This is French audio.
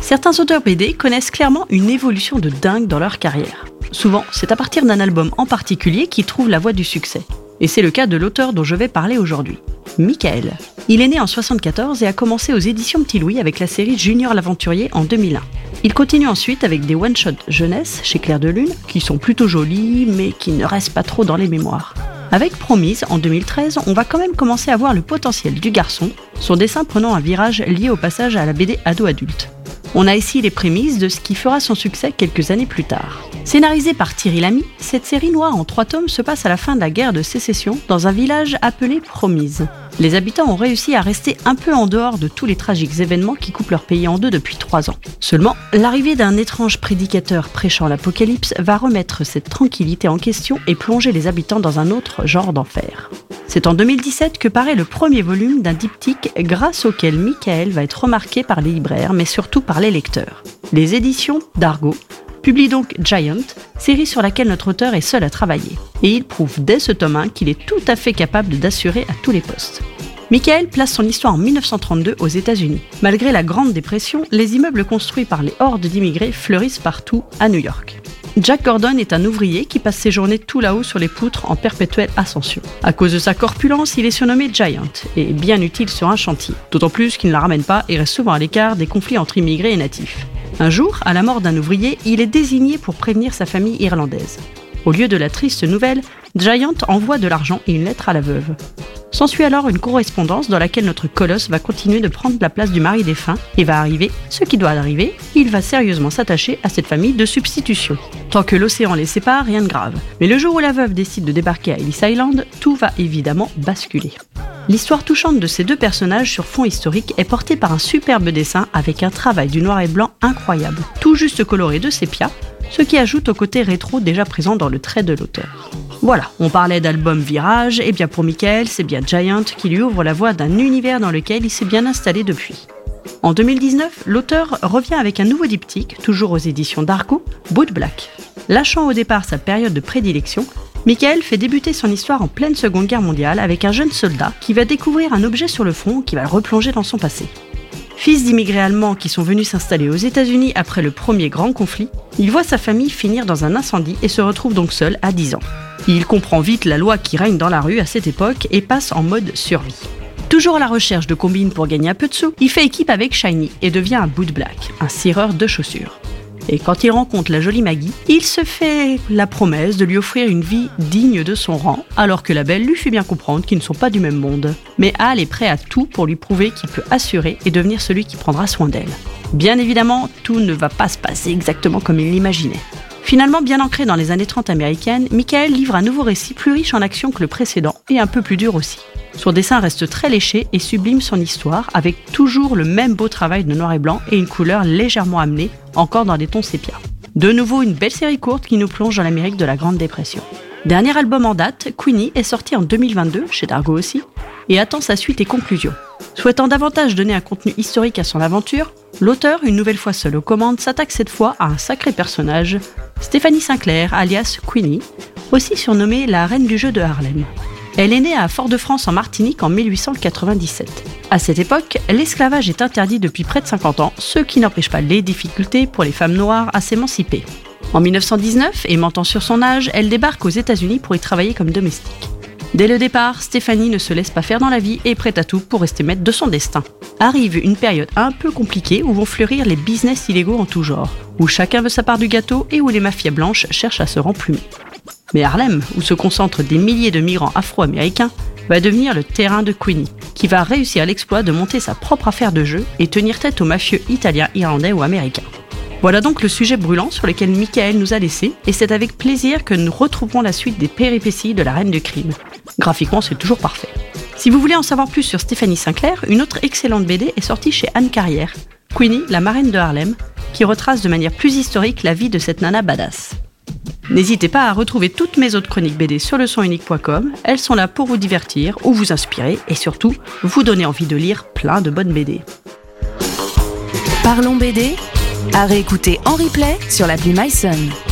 Certains auteurs BD connaissent clairement une évolution de dingue dans leur carrière. Souvent, c'est à partir d'un album en particulier qu'ils trouvent la voie du succès. Et c'est le cas de l'auteur dont je vais parler aujourd'hui, Michael. Il est né en 74 et a commencé aux éditions Petit Louis avec la série Junior l'Aventurier en 2001. Il continue ensuite avec des one-shots jeunesse chez Claire de Lune, qui sont plutôt jolis, mais qui ne restent pas trop dans les mémoires. Avec Promise, en 2013, on va quand même commencer à voir le potentiel du garçon, son dessin prenant un virage lié au passage à la BD ado-adulte. On a ici les prémices de ce qui fera son succès quelques années plus tard. Scénarisée par Thierry Lamy, cette série noire en trois tomes se passe à la fin de la guerre de sécession dans un village appelé Promise. Les habitants ont réussi à rester un peu en dehors de tous les tragiques événements qui coupent leur pays en deux depuis trois ans. Seulement, l'arrivée d'un étrange prédicateur prêchant l'apocalypse va remettre cette tranquillité en question et plonger les habitants dans un autre genre d'enfer. C'est en 2017 que paraît le premier volume d'un diptyque grâce auquel Michael va être remarqué par les libraires, mais surtout par les lecteurs. Les éditions d'Argo publient donc Giant, série sur laquelle notre auteur est seul à travailler. Et il prouve dès ce tome 1 qu'il est tout à fait capable d'assurer à tous les postes. Michael place son histoire en 1932 aux États-Unis. Malgré la Grande Dépression, les immeubles construits par les hordes d'immigrés fleurissent partout à New York. Jack Gordon est un ouvrier qui passe ses journées tout là-haut sur les poutres en perpétuelle ascension. À cause de sa corpulence, il est surnommé Giant et bien utile sur un chantier. D'autant plus qu'il ne la ramène pas et reste souvent à l'écart des conflits entre immigrés et natifs. Un jour, à la mort d'un ouvrier, il est désigné pour prévenir sa famille irlandaise. Au lieu de la triste nouvelle, Giant envoie de l'argent et une lettre à la veuve. S'ensuit alors une correspondance dans laquelle notre colosse va continuer de prendre la place du mari défunt et va arriver ce qui doit arriver, il va sérieusement s'attacher à cette famille de substitution. Tant que l'océan les sépare, rien de grave. Mais le jour où la veuve décide de débarquer à Ellis Island, tout va évidemment basculer. L'histoire touchante de ces deux personnages sur fond historique est portée par un superbe dessin avec un travail du noir et blanc incroyable, tout juste coloré de sépia, ce qui ajoute au côté rétro déjà présent dans le trait de l'auteur. Voilà, on parlait d'album Virage, et bien pour Michael, c'est bien Giant qui lui ouvre la voie d'un univers dans lequel il s'est bien installé depuis. En 2019, l'auteur revient avec un nouveau diptyque, toujours aux éditions d'Arco, Boot Black. Lâchant au départ sa période de prédilection, Michael fait débuter son histoire en pleine Seconde Guerre mondiale avec un jeune soldat qui va découvrir un objet sur le front qui va le replonger dans son passé. Fils d'immigrés allemands qui sont venus s'installer aux États-Unis après le premier grand conflit, il voit sa famille finir dans un incendie et se retrouve donc seul à 10 ans. Il comprend vite la loi qui règne dans la rue à cette époque et passe en mode survie. Toujours à la recherche de combines pour gagner un peu de sous, il fait équipe avec Shiny et devient un boot black, un cireur de chaussures. Et quand il rencontre la jolie Maggie, il se fait la promesse de lui offrir une vie digne de son rang, alors que la belle lui fait bien comprendre qu'ils ne sont pas du même monde. Mais Al est prêt à tout pour lui prouver qu'il peut assurer et devenir celui qui prendra soin d'elle. Bien évidemment, tout ne va pas se passer exactement comme il l'imaginait. Finalement bien ancré dans les années 30 américaines, Michael livre un nouveau récit plus riche en action que le précédent et un peu plus dur aussi. Son dessin reste très léché et sublime son histoire avec toujours le même beau travail de noir et blanc et une couleur légèrement amenée, encore dans des tons sépia. De nouveau une belle série courte qui nous plonge dans l'Amérique de la Grande Dépression. Dernier album en date, Queenie est sorti en 2022, chez Dargo aussi, et attend sa suite et conclusion. Souhaitant davantage donner un contenu historique à son aventure, l'auteur, une nouvelle fois seul aux commandes, s'attaque cette fois à un sacré personnage, Stéphanie Sinclair, alias Queenie, aussi surnommée la reine du jeu de Harlem. Elle est née à Fort-de-France en Martinique en 1897. À cette époque, l'esclavage est interdit depuis près de 50 ans, ce qui n'empêche pas les difficultés pour les femmes noires à s'émanciper. En 1919, et mentant sur son âge, elle débarque aux États-Unis pour y travailler comme domestique. Dès le départ, Stéphanie ne se laisse pas faire dans la vie et est prête à tout pour rester maître de son destin. Arrive une période un peu compliquée où vont fleurir les business illégaux en tout genre, où chacun veut sa part du gâteau et où les mafias blanches cherchent à se remplumer. Mais Harlem, où se concentrent des milliers de migrants afro-américains, va devenir le terrain de Queenie, qui va réussir l'exploit de monter sa propre affaire de jeu et tenir tête aux mafieux italiens, irlandais ou américains. Voilà donc le sujet brûlant sur lequel Michael nous a laissé, et c'est avec plaisir que nous retrouverons la suite des péripéties de la reine du crime. Graphiquement, c'est toujours parfait. Si vous voulez en savoir plus sur Stéphanie Sinclair, une autre excellente BD est sortie chez Anne Carrière, Queenie, la marraine de Harlem, qui retrace de manière plus historique la vie de cette nana badass. N'hésitez pas à retrouver toutes mes autres chroniques BD sur leçonunique.com. Elles sont là pour vous divertir ou vous inspirer et surtout vous donner envie de lire plein de bonnes BD. Parlons BD à réécouter en replay sur l'appli MySon.